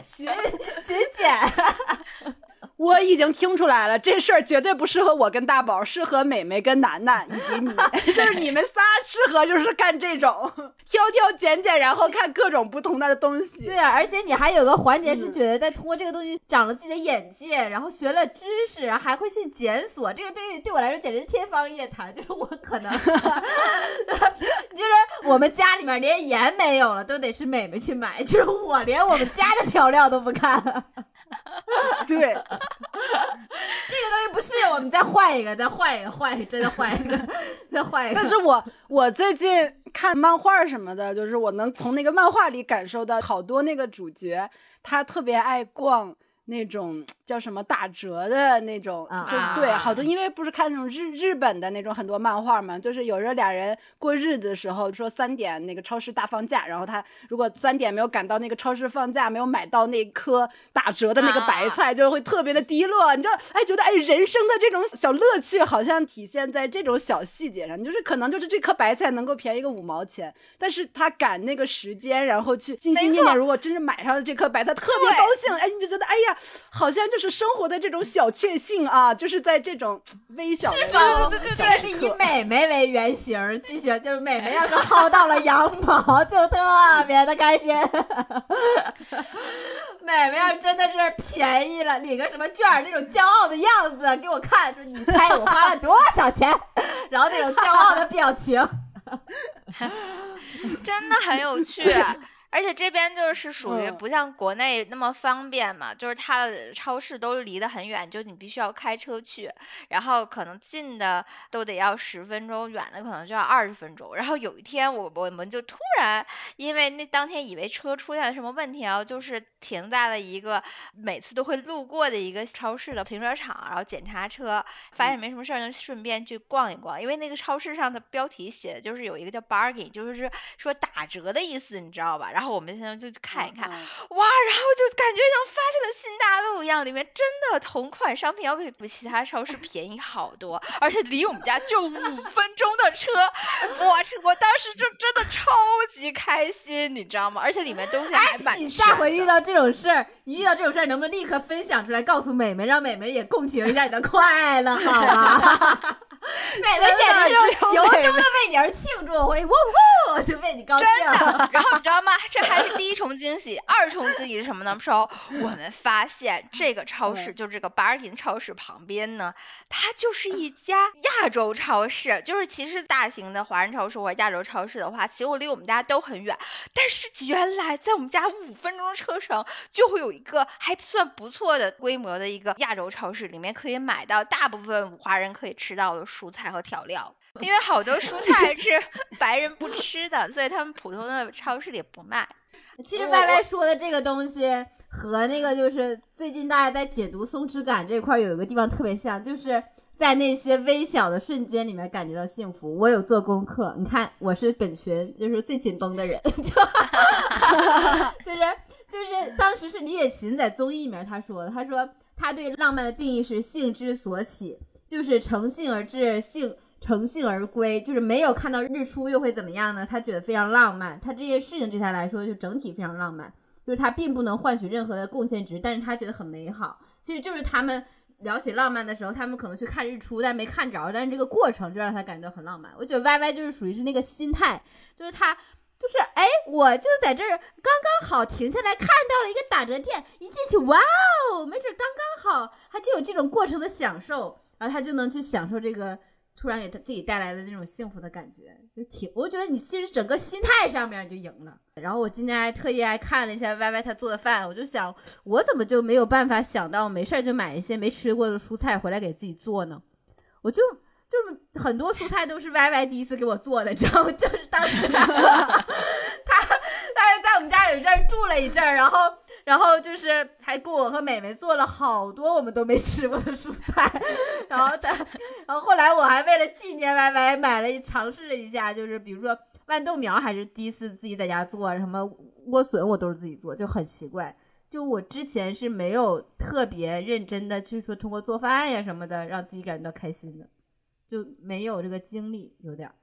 寻寻捡。我已经听出来了，这事儿绝对不适合我跟大宝，适合美美跟楠楠以及你，就是你们仨适合就是干这种 挑挑拣拣，然后看各种不同的东西。对啊，而且你还有个环节是觉得在通过这个东西长了自己的眼界，然后学了知识，然后还会去检索，这个对于对我来说简直是天方夜谭。就是我可能，就是我们家里面连盐没有了，都得是美美去买，就是我连我们家的调料都不看。对，这个东西不适应，我们再换一个，再换一个，换一个，真的换一个，再换一个。但是我我最近看漫画什么的，就是我能从那个漫画里感受到，好多那个主角他特别爱逛。那种叫什么打折的那种，就是对好多，因为不是看那种日日本的那种很多漫画嘛，就是有时候俩人过日子的时候，说三点那个超市大放假，然后他如果三点没有赶到那个超市放假，没有买到那颗打折的那个白菜，就会特别的低落。你就哎觉得哎人生的这种小乐趣好像体现在这种小细节上，就是可能就是这颗白菜能够便宜个五毛钱，但是他赶那个时间，然后去心心念念，如果真是买上了这颗白菜，特别高兴，哎你就觉得哎呀。好像就是生活的这种小确幸啊，就是在这种微小的对对对，是以美眉为原型进行，就是美眉要是薅到了羊毛，就特别的开心。美眉要真的是便宜了，领个什么券，那种骄傲的样子给我看，说你猜我花了多少钱，然后那种骄傲的表情，真的很有趣。而且这边就是属于不像国内那么方便嘛，就是它的超市都离得很远，就你必须要开车去，然后可能近的都得要十分钟，远的可能就要二十分钟。然后有一天我我们就突然，因为那当天以为车出现了什么问题啊，就是停在了一个每次都会路过的一个超市的停车场，然后检查车，发现没什么事儿，就顺便去逛一逛。因为那个超市上的标题写的就是有一个叫 bargain，就是说打折的意思，你知道吧？然后我们现在就去看一看，哇，然后就感觉像发现了新大陆一样，里面真的同款商品要比比其他超市便宜好多，而且离我们家就五分钟的车，我我当时就真的超级开心，你知道吗？而且里面东西还蛮你下回遇到这种事儿，你遇到这种事儿，能不能立刻分享出来，告诉美美，让美美也共情一下你的快乐，好吗？美美简直是由衷的为你而庆祝，我呜呜，就为你高兴。真 的，然后你知道吗？这还是第一重惊喜，二重惊喜是什么呢？说我们发现这个超市，就这个 Bargain 超市旁边呢，它就是一家亚洲超市。就是其实大型的华人超市或者亚洲超市的话，其实我离我们家都很远，但是原来在我们家五分钟车程就会有一个还算不错的规模的一个亚洲超市，里面可以买到大部分华人可以吃到的。蔬菜和调料，因为好多蔬菜是白人不吃的，所以他们普通的超市里不卖。其实歪歪说的这个东西和那个就是最近大家在解读松弛感这块有一个地方特别像，就是在那些微小的瞬间里面感觉到幸福。我有做功课，你看我是本群就是最紧绷的人，就是就是当时是李雪琴在综艺里面他说的，他说他对浪漫的定义是性之所起。就是乘兴而至，兴乘兴而归，就是没有看到日出又会怎么样呢？他觉得非常浪漫，他这些事情对他来说就整体非常浪漫，就是他并不能换取任何的贡献值，但是他觉得很美好。其实就是他们聊起浪漫的时候，他们可能去看日出，但没看着，但是这个过程就让他感到很浪漫。我觉得 Y Y 就是属于是那个心态，就是他就是哎，我就在这儿刚刚好停下来看到了一个打折店，一进去哇哦，没准刚刚好，他就有这种过程的享受。然后他就能去享受这个突然给他自己带来的那种幸福的感觉，就挺，我觉得你其实整个心态上面就赢了。然后我今天还特意还看了一下 Y Y 他做的饭，我就想，我怎么就没有办法想到没事就买一些没吃过的蔬菜回来给自己做呢？我就就很多蔬菜都是 Y Y 第一次给我做的，知道吗？就是当时 他他他在我们家有一阵儿住了一阵儿，然后。然后就是还给我和美美做了好多我们都没吃过的蔬菜，然后他，然后后来我还为了纪念 Y Y 买了尝试了一下，就是比如说豌豆苗还是第一次自己在家做，什么莴笋我都是自己做，就很奇怪。就我之前是没有特别认真的去说通过做饭呀什么的让自己感觉到开心的，就没有这个精力，有点儿。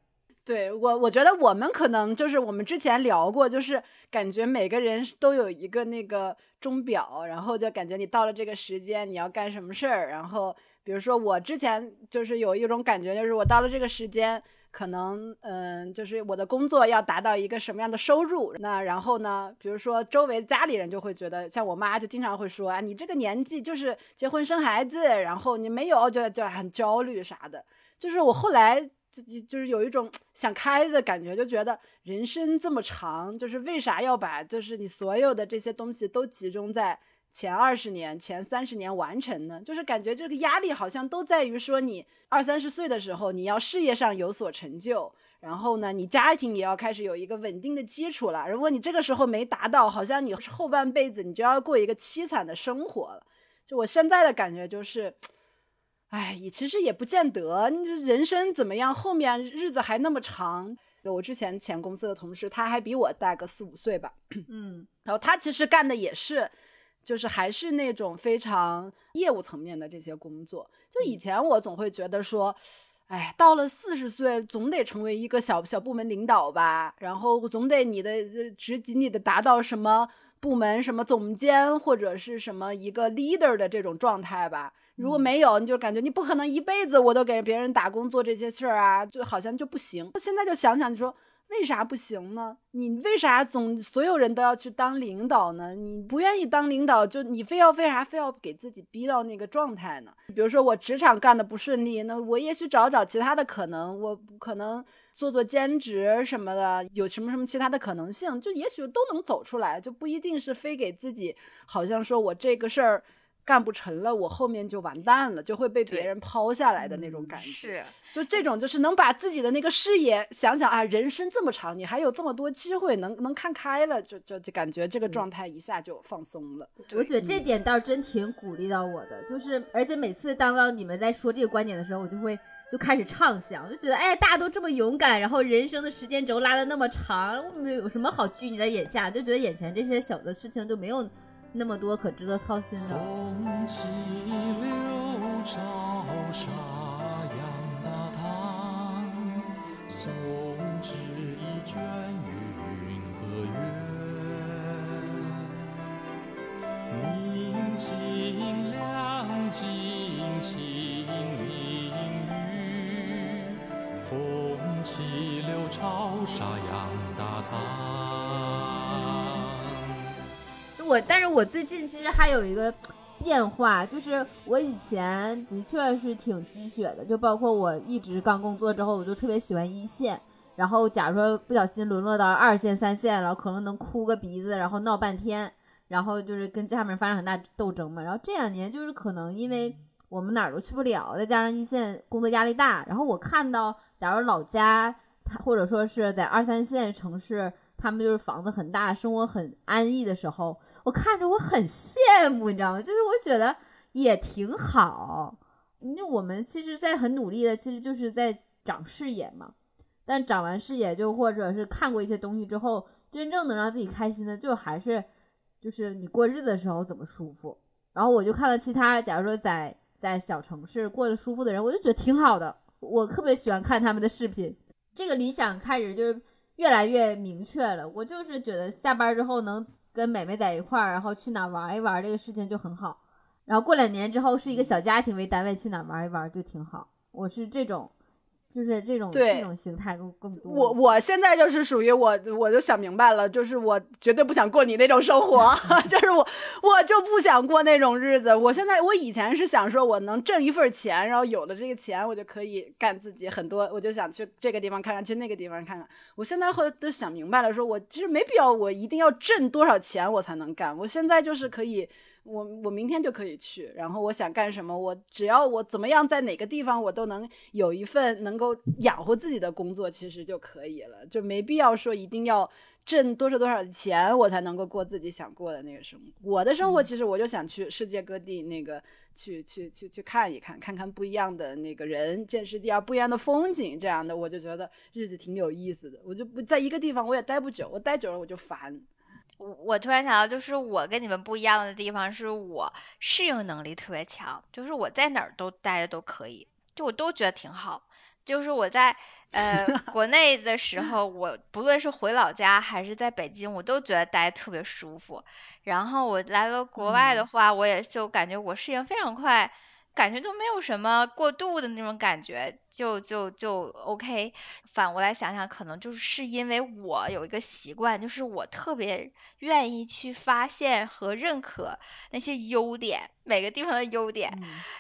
对我，我觉得我们可能就是我们之前聊过，就是感觉每个人都有一个那个钟表，然后就感觉你到了这个时间你要干什么事儿。然后比如说我之前就是有一种感觉，就是我到了这个时间，可能嗯，就是我的工作要达到一个什么样的收入。那然后呢，比如说周围家里人就会觉得，像我妈就经常会说啊，你这个年纪就是结婚生孩子，然后你没有就就很焦虑啥的。就是我后来。自己就是有一种想开的感觉，就觉得人生这么长，就是为啥要把就是你所有的这些东西都集中在前二十年、前三十年完成呢？就是感觉这个压力好像都在于说你二三十岁的时候你要事业上有所成就，然后呢你家庭也要开始有一个稳定的基础了。如果你这个时候没达到，好像你后半辈子你就要过一个凄惨的生活了。就我现在的感觉就是。哎，也其实也不见得，人生怎么样，后面日子还那么长。我之前前公司的同事，他还比我大个四五岁吧，嗯，然后他其实干的也是，就是还是那种非常业务层面的这些工作。就以前我总会觉得说，哎，到了四十岁，总得成为一个小小部门领导吧，然后总得你的职级你得达到什么部门什么总监或者是什么一个 leader 的这种状态吧。如果没有，你就感觉你不可能一辈子我都给别人打工做这些事儿啊，就好像就不行。现在就想想，你说为啥不行呢？你为啥总所有人都要去当领导呢？你不愿意当领导，就你非要为啥非要给自己逼到那个状态呢？比如说我职场干的不顺利，那我也许找找其他的可能，我可能做做兼职什么的，有什么什么其他的可能性，就也许都能走出来，就不一定是非给自己好像说我这个事儿。干不成了，我后面就完蛋了，就会被别人抛下来的那种感觉。是，就这种，就是能把自己的那个视野想想啊，人生这么长，你还有这么多机会，能能看开了，就就就感觉这个状态一下就放松了。我觉得这点倒是真挺鼓励到我的，就是而且每次当到你们在说这个观点的时候，我就会就开始畅想，就觉得哎，大家都这么勇敢，然后人生的时间轴拉的那么长，我们有什么好拘泥在眼下？就觉得眼前这些小的事情就没有。那么多可值得操心的。风起柳朝沙扬大唐，松枝一卷云和月。明镜亮镜清明雨，风起柳朝沙扬大唐。但是我最近其实还有一个变化，就是我以前的确是挺鸡血的，就包括我一直刚工作之后，我就特别喜欢一线，然后假如说不小心沦落到二线、三线了，可能能哭个鼻子，然后闹半天，然后就是跟下面发生很大斗争嘛。然后这两年就是可能因为我们哪儿都去不了，再加上一线工作压力大，然后我看到，假如老家或者说是在二三线城市。他们就是房子很大，生活很安逸的时候，我看着我很羡慕，你知道吗？就是我觉得也挺好。因为我们其实，在很努力的，其实就是在长视野嘛。但长完视野，就或者是看过一些东西之后，真正能让自己开心的，就还是就是你过日子的时候怎么舒服。然后我就看了其他，假如说在在小城市过得舒服的人，我就觉得挺好的。我特别喜欢看他们的视频。这个理想开始就是。越来越明确了，我就是觉得下班之后能跟美美在一块儿，然后去哪玩一玩，这个事情就很好。然后过两年之后是一个小家庭为单位去哪玩一玩就挺好。我是这种。就是这种这种形态更更多。我我现在就是属于我，我就想明白了，就是我绝对不想过你那种生活，就是我我就不想过那种日子。我现在我以前是想说，我能挣一份钱，然后有了这个钱，我就可以干自己很多，我就想去这个地方看看，去那个地方看看。我现在后都想明白了，说我其实没必要，我一定要挣多少钱我才能干。我现在就是可以。我我明天就可以去，然后我想干什么，我只要我怎么样，在哪个地方我都能有一份能够养活自己的工作，其实就可以了，就没必要说一定要挣多少多少钱，我才能够过自己想过的那个生活。我的生活其实我就想去世界各地那个去去去去看一看，看看不一样的那个人，见识第二不一样的风景，这样的我就觉得日子挺有意思的。我就不在一个地方，我也待不久，我待久了我就烦。我我突然想到，就是我跟你们不一样的地方，是我适应能力特别强，就是我在哪儿都待着都可以，就我都觉得挺好。就是我在呃国内的时候，我不论是回老家还是在北京，我都觉得待特别舒服。然后我来了国外的话，我也就感觉我适应非常快。感觉都没有什么过度的那种感觉，就就就 OK。反过来想想，可能就是是因为我有一个习惯，就是我特别愿意去发现和认可那些优点，每个地方的优点，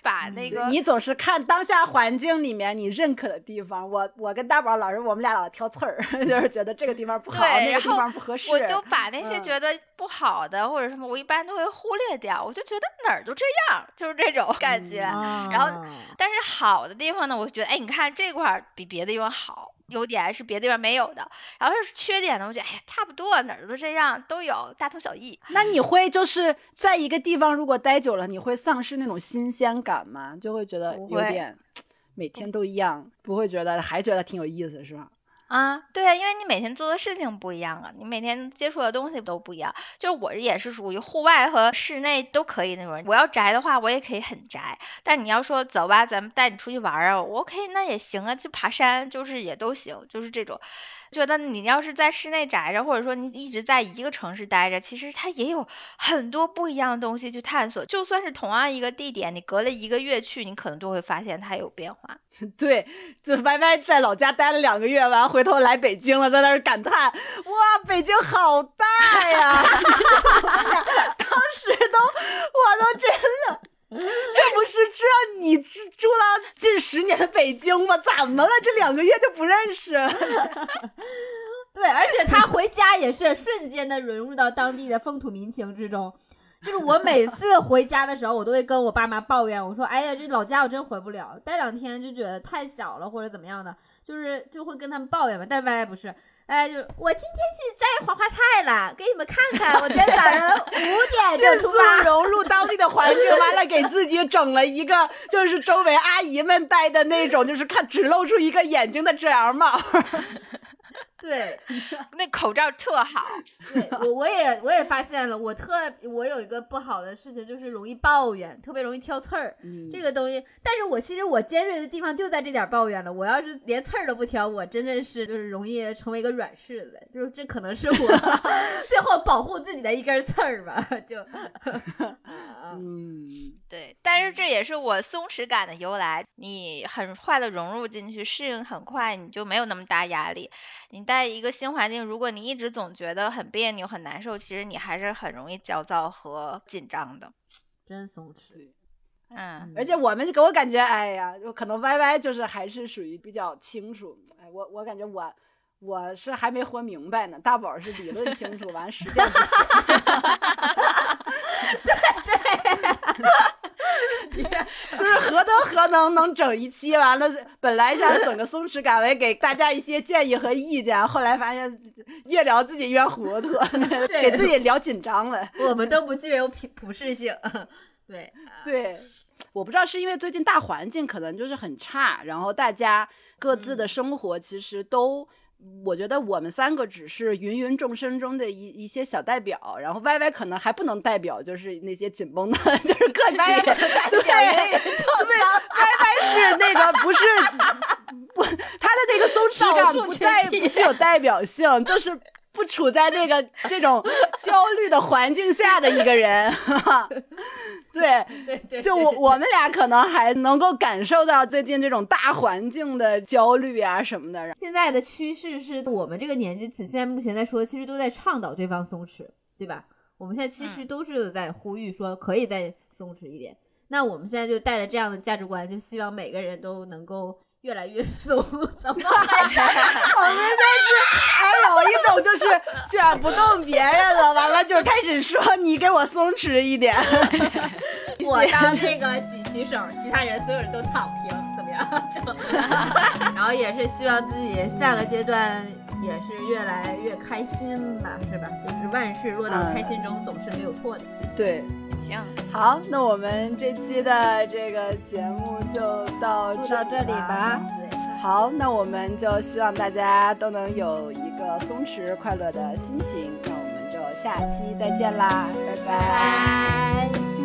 把那个你总是看当下环境里面你认可的地方。我我跟大宝老师，我们俩老挑刺儿，就是觉得这个地方不好，那个地方不合适。我就把那些觉得不好的或者什么，我一般都会忽略掉。我就觉得哪儿都这样，就是这种感觉。然后，但是好的地方呢，我觉得，哎，你看这块儿比别的地方好，优点是别的地方没有的。然后是缺点呢，我觉得，哎呀，差不多，哪儿都这样，都有，大同小异。那你会就是在一个地方如果待久了，你会丧失那种新鲜感吗？就会觉得有点每天都一样，不会觉得还觉得挺有意思，是吧？啊，对啊，因为你每天做的事情不一样啊，你每天接触的东西都不一样。就我也是属于户外和室内都可以那种。我要宅的话，我也可以很宅。但你要说走吧，咱们带你出去玩啊，我 OK，那也行啊，去爬山就是也都行，就是这种。觉得你要是在室内宅着，或者说你一直在一个城市待着，其实它也有很多不一样的东西去探索。就算是同样一个地点，你隔了一个月去，你可能都会发现它有变化。对，就 Y Y 在老家待了两个月，完回头来北京了，在那儿感叹：哇，北京好大呀！当时都，我都真的。这不是知道你住住了近十年北京吗？怎么了？这两个月就不认识？对，而且他回家也是瞬间的融入到当地的风土民情之中。就是我每次回家的时候，我都会跟我爸妈抱怨，我说：“哎呀，这老家我真回不了，待两天就觉得太小了，或者怎么样的，就是就会跟他们抱怨嘛。”但 Y Y 不是。哎，就我今天去摘黄花菜了，给你们看看。我今天早上五 点就出发，融入当地的环境，完了给自己整了一个，就是周围阿姨们戴的那种，就是看只露出一个眼睛的遮阳帽。对，那口罩特好。对我，我也我也发现了，我特我有一个不好的事情，就是容易抱怨，特别容易挑刺儿。嗯，这个东西，但是我其实我尖锐的地方就在这点抱怨了。我要是连刺儿都不挑，我真的是就是容易成为一个软柿子。就是这可能是我 最后保护自己的一根刺儿吧。就，嗯，对，但是这也是我松弛感的由来。你很快的融入进去，适应很快，你就没有那么大压力。你在一个新环境，如果你一直总觉得很别扭、很难受，其实你还是很容易焦躁和紧张的。真松弛，嗯，而且我们给我感觉，哎呀，就可能 Y Y 就是还是属于比较清楚。哎，我我感觉我我是还没活明白呢，大宝是理论清楚，完实践不行。对对。就是何德何能能整一期完了？本来想整个松弛感来给大家一些建议和意见，后来发现越聊自己越糊涂，给自己聊紧张了。我们都不具有普普适性，对对，我不知道是因为最近大环境可能就是很差，然后大家各自的生活其实都。我觉得我们三个只是芸芸众生中的一一些小代表，然后歪歪可能还不能代表，就是那些紧绷的，就是个体。对对，Y Y 是那个不是不，他的那个松弛感不代不具有代表性，就是不处在那个这种焦虑的环境下的一个人。对 对对，就我我们俩可能还能够感受到最近这种大环境的焦虑啊什么的。现在的趋势是我们这个年纪，现在目前在说，其实都在倡导对方松弛，对吧？我们现在其实都是在呼吁说可以再松弛一点。那我们现在就带着这样的价值观，就希望每个人都能够。越来越松，怎么还？我们就是还有一种就是卷不动别人了，完了就开始说你给我松弛一点，我当那个举起手，其他人所有人都躺平，怎么样？就，然后也是希望自己下个阶段也是越来越开心吧，是吧？就是万事落到开心中总是没有错的。对。行，好，那我们这期的这个节目就到录到这里吧。好，那我们就希望大家都能有一个松弛快乐的心情。那我们就下期再见啦，拜拜。拜。